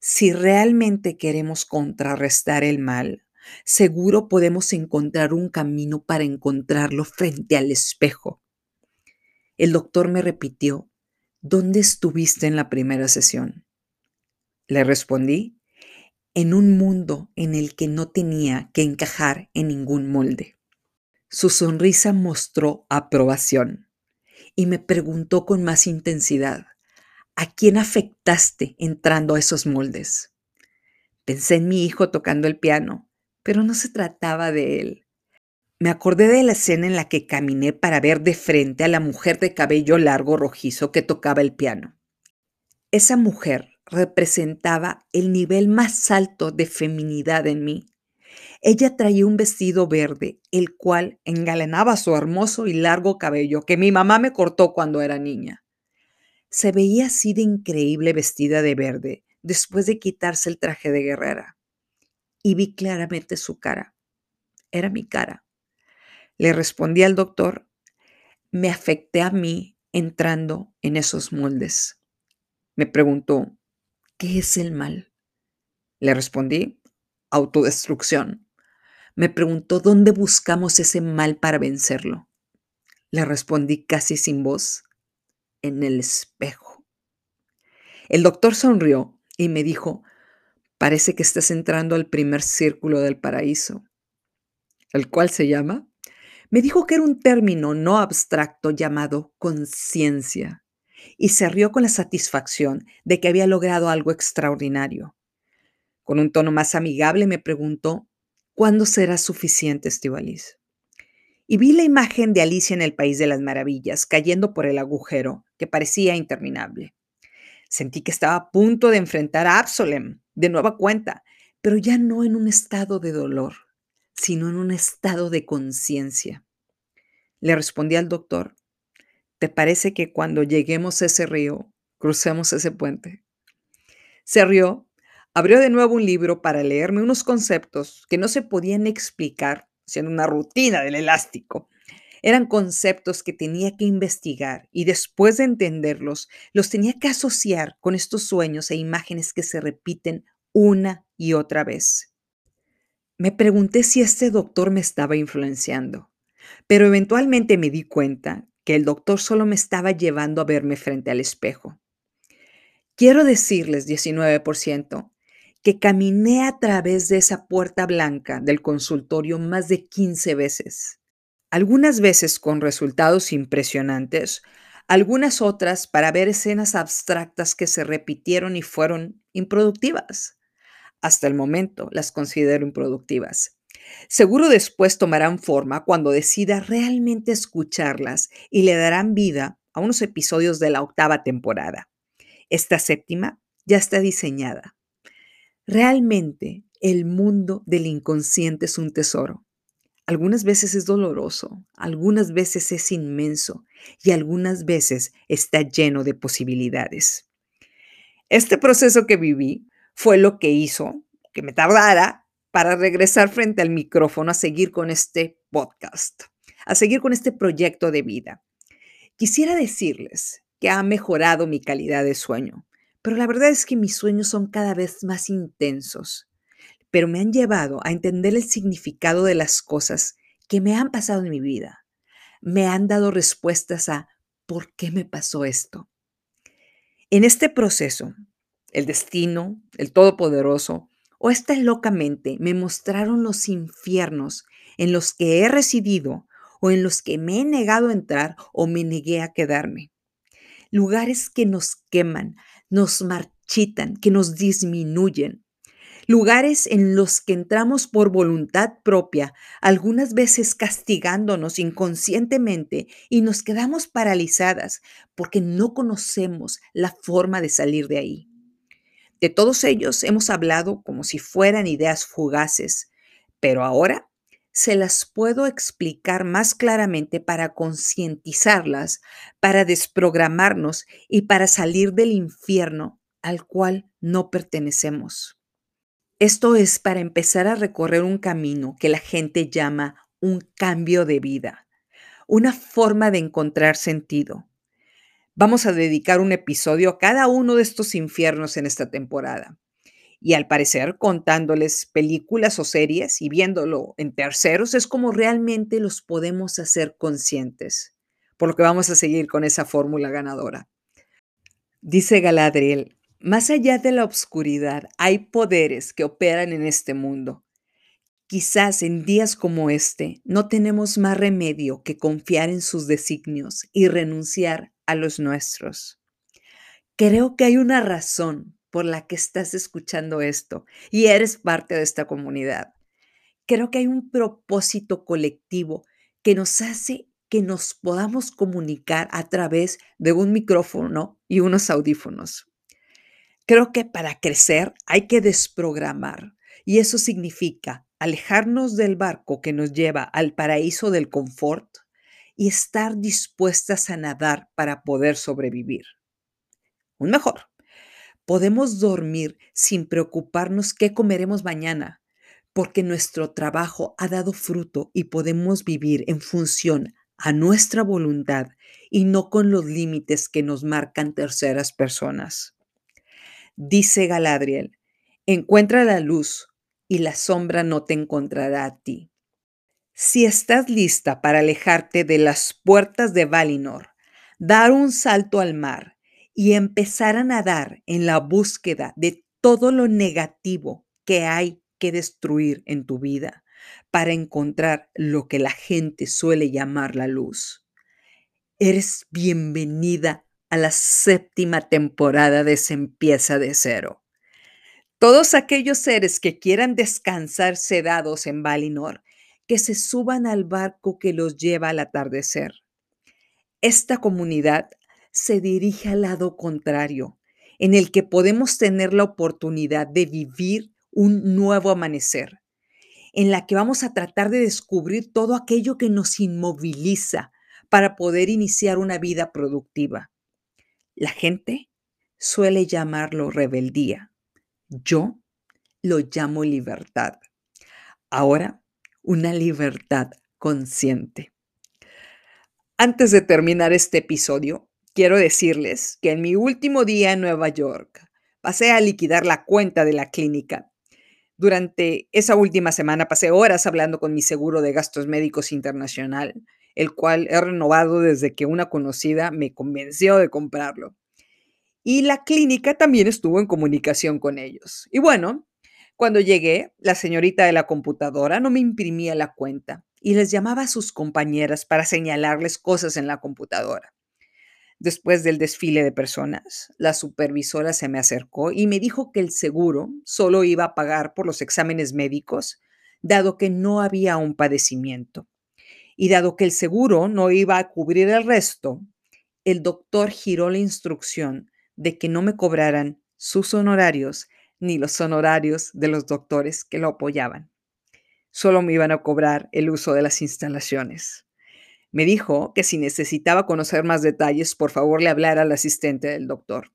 A: Si realmente queremos contrarrestar el mal, seguro podemos encontrar un camino para encontrarlo frente al espejo. El doctor me repitió, ¿dónde estuviste en la primera sesión? Le respondí, en un mundo en el que no tenía que encajar en ningún molde. Su sonrisa mostró aprobación y me preguntó con más intensidad, ¿a quién afectaste entrando a esos moldes? Pensé en mi hijo tocando el piano, pero no se trataba de él. Me acordé de la escena en la que caminé para ver de frente a la mujer de cabello largo rojizo que tocaba el piano. Esa mujer representaba el nivel más alto de feminidad en mí. Ella traía un vestido verde, el cual engalanaba su hermoso y largo cabello que mi mamá me cortó cuando era niña. Se veía así de increíble vestida de verde después de quitarse el traje de guerrera. Y vi claramente su cara. Era mi cara. Le respondí al doctor, me afecté a mí entrando en esos moldes. Me preguntó, ¿qué es el mal? Le respondí, autodestrucción. Me preguntó dónde buscamos ese mal para vencerlo. Le respondí casi sin voz, en el espejo. El doctor sonrió y me dijo, parece que estás entrando al primer círculo del paraíso, el cual se llama me dijo que era un término no abstracto llamado conciencia y se rió con la satisfacción de que había logrado algo extraordinario. Con un tono más amigable me preguntó, ¿cuándo será suficiente, Estivalis? Y vi la imagen de Alicia en el País de las Maravillas cayendo por el agujero que parecía interminable. Sentí que estaba a punto de enfrentar a Absalom de nueva cuenta, pero ya no en un estado de dolor, sino en un estado de conciencia. Le respondí al doctor, ¿te parece que cuando lleguemos a ese río, crucemos ese puente? Se rió, abrió de nuevo un libro para leerme unos conceptos que no se podían explicar siendo una rutina del elástico. Eran conceptos que tenía que investigar y después de entenderlos, los tenía que asociar con estos sueños e imágenes que se repiten una y otra vez. Me pregunté si este doctor me estaba influenciando, pero eventualmente me di cuenta que el doctor solo me estaba llevando a verme frente al espejo. Quiero decirles, 19%, que caminé a través de esa puerta blanca del consultorio más de 15 veces, algunas veces con resultados impresionantes, algunas otras para ver escenas abstractas que se repitieron y fueron improductivas. Hasta el momento las considero improductivas. Seguro después tomarán forma cuando decida realmente escucharlas y le darán vida a unos episodios de la octava temporada. Esta séptima ya está diseñada. Realmente el mundo del inconsciente es un tesoro. Algunas veces es doloroso, algunas veces es inmenso y algunas veces está lleno de posibilidades. Este proceso que viví fue lo que hizo que me tardara para regresar frente al micrófono a seguir con este podcast, a seguir con este proyecto de vida. Quisiera decirles que ha mejorado mi calidad de sueño, pero la verdad es que mis sueños son cada vez más intensos, pero me han llevado a entender el significado de las cosas que me han pasado en mi vida. Me han dado respuestas a ¿por qué me pasó esto? En este proceso el destino, el Todopoderoso, o esta locamente me mostraron los infiernos en los que he residido o en los que me he negado a entrar o me negué a quedarme. Lugares que nos queman, nos marchitan, que nos disminuyen. Lugares en los que entramos por voluntad propia, algunas veces castigándonos inconscientemente y nos quedamos paralizadas porque no conocemos la forma de salir de ahí. De todos ellos hemos hablado como si fueran ideas fugaces, pero ahora se las puedo explicar más claramente para concientizarlas, para desprogramarnos y para salir del infierno al cual no pertenecemos. Esto es para empezar a recorrer un camino que la gente llama un cambio de vida, una forma de encontrar sentido. Vamos a dedicar un episodio a cada uno de estos infiernos en esta temporada y al parecer contándoles películas o series y viéndolo en terceros es como realmente los podemos hacer conscientes, por lo que vamos a seguir con esa fórmula ganadora. Dice Galadriel, más allá de la oscuridad hay poderes que operan en este mundo. Quizás en días como este no tenemos más remedio que confiar en sus designios y renunciar a los nuestros. Creo que hay una razón por la que estás escuchando esto y eres parte de esta comunidad. Creo que hay un propósito colectivo que nos hace que nos podamos comunicar a través de un micrófono y unos audífonos. Creo que para crecer hay que desprogramar y eso significa alejarnos del barco que nos lleva al paraíso del confort y estar dispuestas a nadar para poder sobrevivir. Un mejor Podemos dormir sin preocuparnos qué comeremos mañana, porque nuestro trabajo ha dado fruto y podemos vivir en función a nuestra voluntad y no con los límites que nos marcan terceras personas. Dice Galadriel, encuentra la luz y la sombra no te encontrará a ti. Si estás lista para alejarte de las puertas de Valinor, dar un salto al mar y empezar a nadar en la búsqueda de todo lo negativo que hay que destruir en tu vida para encontrar lo que la gente suele llamar la luz. Eres bienvenida a la séptima temporada de de cero. Todos aquellos seres que quieran descansar sedados en Valinor, que se suban al barco que los lleva al atardecer. Esta comunidad se dirige al lado contrario, en el que podemos tener la oportunidad de vivir un nuevo amanecer, en la que vamos a tratar de descubrir todo aquello que nos inmoviliza para poder iniciar una vida productiva. La gente suele llamarlo rebeldía. Yo lo llamo libertad. Ahora, una libertad consciente. Antes de terminar este episodio, quiero decirles que en mi último día en Nueva York pasé a liquidar la cuenta de la clínica. Durante esa última semana pasé horas hablando con mi seguro de gastos médicos internacional, el cual he renovado desde que una conocida me convenció de comprarlo. Y la clínica también estuvo en comunicación con ellos. Y bueno, cuando llegué, la señorita de la computadora no me imprimía la cuenta y les llamaba a sus compañeras para señalarles cosas en la computadora. Después del desfile de personas, la supervisora se me acercó y me dijo que el seguro solo iba a pagar por los exámenes médicos, dado que no había un padecimiento. Y dado que el seguro no iba a cubrir el resto, el doctor giró la instrucción de que no me cobraran sus honorarios ni los honorarios de los doctores que lo apoyaban. Solo me iban a cobrar el uso de las instalaciones. Me dijo que si necesitaba conocer más detalles, por favor le hablara al asistente del doctor.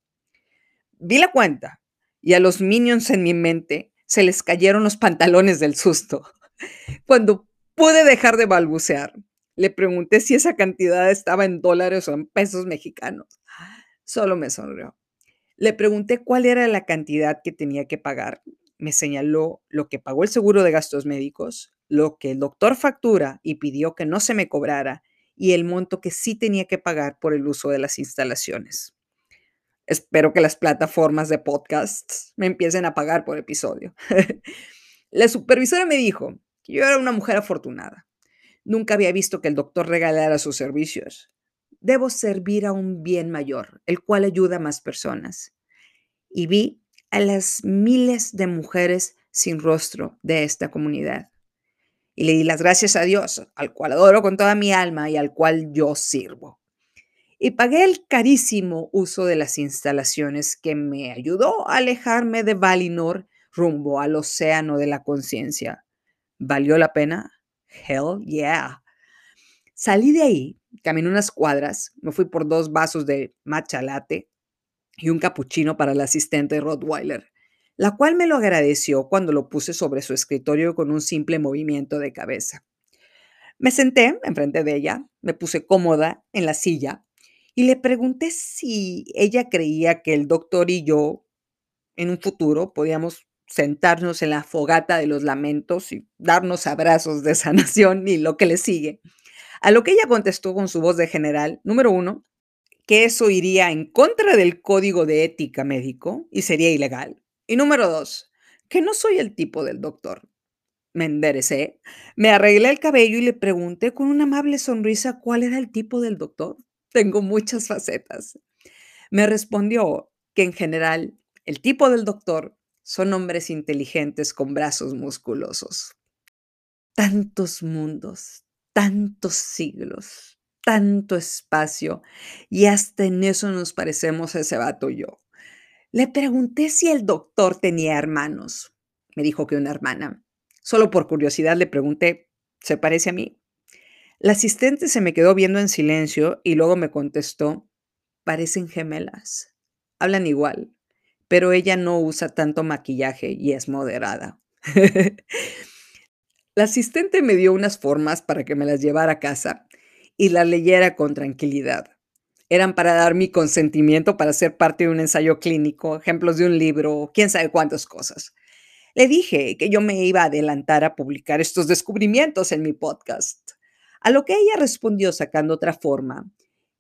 A: Vi la cuenta y a los minions en mi mente se les cayeron los pantalones del susto. <laughs> Cuando pude dejar de balbucear, le pregunté si esa cantidad estaba en dólares o en pesos mexicanos. Solo me sonrió. Le pregunté cuál era la cantidad que tenía que pagar. Me señaló lo que pagó el seguro de gastos médicos, lo que el doctor factura y pidió que no se me cobrara y el monto que sí tenía que pagar por el uso de las instalaciones. Espero que las plataformas de podcasts me empiecen a pagar por episodio. <laughs> la supervisora me dijo yo era una mujer afortunada. Nunca había visto que el doctor regalara sus servicios. Debo servir a un bien mayor, el cual ayuda a más personas. Y vi a las miles de mujeres sin rostro de esta comunidad. Y le di las gracias a Dios, al cual adoro con toda mi alma y al cual yo sirvo. Y pagué el carísimo uso de las instalaciones que me ayudó a alejarme de Valinor rumbo al océano de la conciencia. ¿Valió la pena? Hell yeah. Salí de ahí, caminé unas cuadras, me fui por dos vasos de matcha latte y un capuchino para la asistente Rottweiler, la cual me lo agradeció cuando lo puse sobre su escritorio con un simple movimiento de cabeza. Me senté enfrente de ella, me puse cómoda en la silla y le pregunté si ella creía que el doctor y yo en un futuro podíamos sentarnos en la fogata de los lamentos y darnos abrazos de <laughs> sanación y lo que le sigue. A lo que ella contestó con su voz de general, número uno, que eso iría en contra del código de ética médico y sería ilegal. Y número dos, que no soy el tipo del doctor. Me enderecé, me arreglé el cabello y le pregunté con una amable sonrisa cuál era el tipo del doctor. Tengo muchas facetas. Me respondió que en general el tipo del doctor son hombres inteligentes con brazos musculosos. Tantos mundos, tantos siglos, tanto espacio, y hasta en eso nos parecemos ese vato y yo. Le pregunté si el doctor tenía hermanos. Me dijo que una hermana. Solo por curiosidad le pregunté, ¿se parece a mí? La asistente se me quedó viendo en silencio y luego me contestó, parecen gemelas. Hablan igual pero ella no usa tanto maquillaje y es moderada. La asistente me dio unas formas para que me las llevara a casa y las leyera con tranquilidad. Eran para dar mi consentimiento para ser parte de un ensayo clínico, ejemplos de un libro, quién sabe cuántas cosas. Le dije que yo me iba a adelantar a publicar estos descubrimientos en mi podcast, a lo que ella respondió sacando otra forma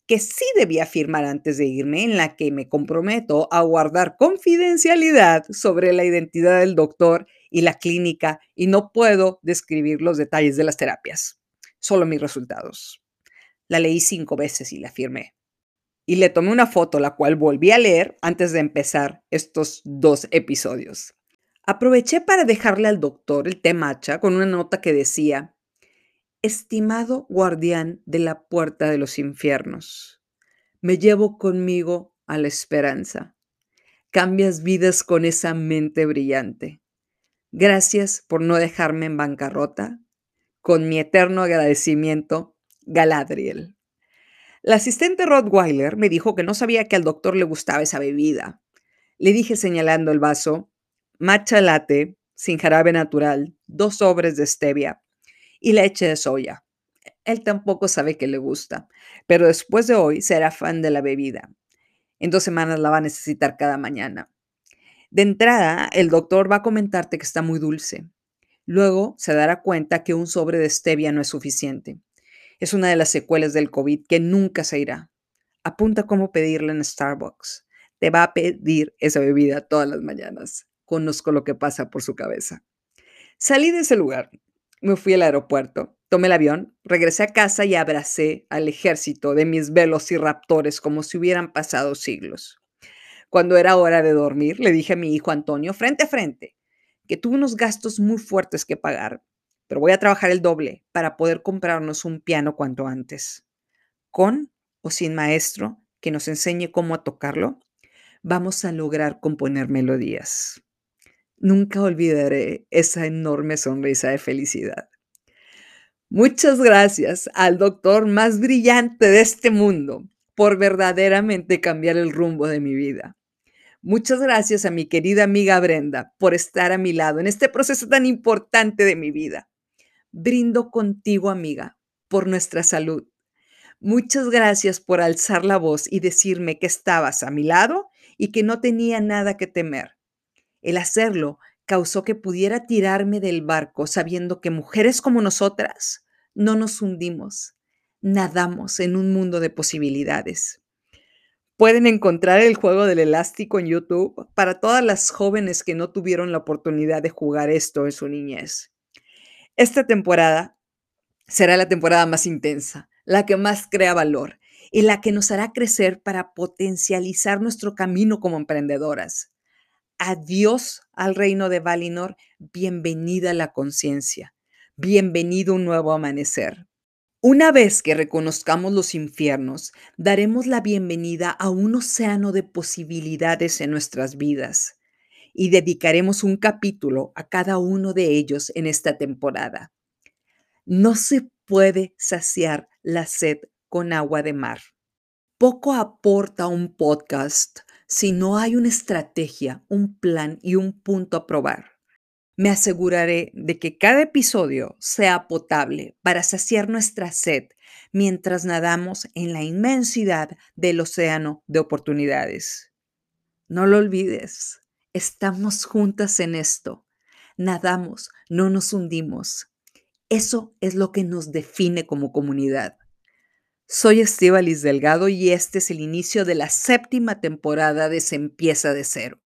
A: que sí debía firmar antes de irme, en la que me comprometo a guardar confidencialidad sobre la identidad del doctor y la clínica y no puedo describir los detalles de las terapias, solo mis resultados. La leí cinco veces y la firmé. Y le tomé una foto, la cual volví a leer antes de empezar estos dos episodios. Aproveché para dejarle al doctor el té matcha con una nota que decía, Estimado guardián de la puerta de los infiernos, me llevo conmigo a la esperanza. Cambias vidas con esa mente brillante. Gracias por no dejarme en bancarrota. Con mi eterno agradecimiento, Galadriel. La asistente Rottweiler me dijo que no sabía que al doctor le gustaba esa bebida. Le dije señalando el vaso, matcha latte, sin jarabe natural, dos sobres de stevia, y leche de soya. Él tampoco sabe que le gusta, pero después de hoy será fan de la bebida. En dos semanas la va a necesitar cada mañana. De entrada, el doctor va a comentarte que está muy dulce. Luego se dará cuenta que un sobre de stevia no es suficiente. Es una de las secuelas del COVID que nunca se irá. Apunta cómo pedirla en Starbucks. Te va a pedir esa bebida todas las mañanas. Conozco lo que pasa por su cabeza. Salí de ese lugar me fui al aeropuerto, tomé el avión, regresé a casa y abracé al ejército de mis velos y raptores como si hubieran pasado siglos. Cuando era hora de dormir, le dije a mi hijo Antonio, frente a frente, que tuve unos gastos muy fuertes que pagar, pero voy a trabajar el doble para poder comprarnos un piano cuanto antes. Con o sin maestro que nos enseñe cómo tocarlo, vamos a lograr componer melodías. Nunca olvidaré esa enorme sonrisa de felicidad. Muchas gracias al doctor más brillante de este mundo por verdaderamente cambiar el rumbo de mi vida. Muchas gracias a mi querida amiga Brenda por estar a mi lado en este proceso tan importante de mi vida. Brindo contigo, amiga, por nuestra salud. Muchas gracias por alzar la voz y decirme que estabas a mi lado y que no tenía nada que temer. El hacerlo causó que pudiera tirarme del barco sabiendo que mujeres como nosotras no nos hundimos, nadamos en un mundo de posibilidades. Pueden encontrar el juego del elástico en YouTube para todas las jóvenes que no tuvieron la oportunidad de jugar esto en su niñez. Esta temporada será la temporada más intensa, la que más crea valor y la que nos hará crecer para potencializar nuestro camino como emprendedoras adiós al reino de Valinor, bienvenida la conciencia, bienvenido un nuevo amanecer. Una vez que reconozcamos los infiernos, daremos la bienvenida a un océano de posibilidades en nuestras vidas y dedicaremos un capítulo a cada uno de ellos en esta temporada. No se puede saciar la sed con agua de mar. Poco aporta un podcast si no hay una estrategia, un plan y un punto a probar. Me aseguraré de que cada episodio sea potable para saciar nuestra sed mientras nadamos en la inmensidad del océano de oportunidades. No lo olvides, estamos juntas en esto. Nadamos, no nos hundimos. Eso es lo que nos define como comunidad. Soy Estivalis Delgado y este es el inicio de la séptima temporada de Se empieza de cero.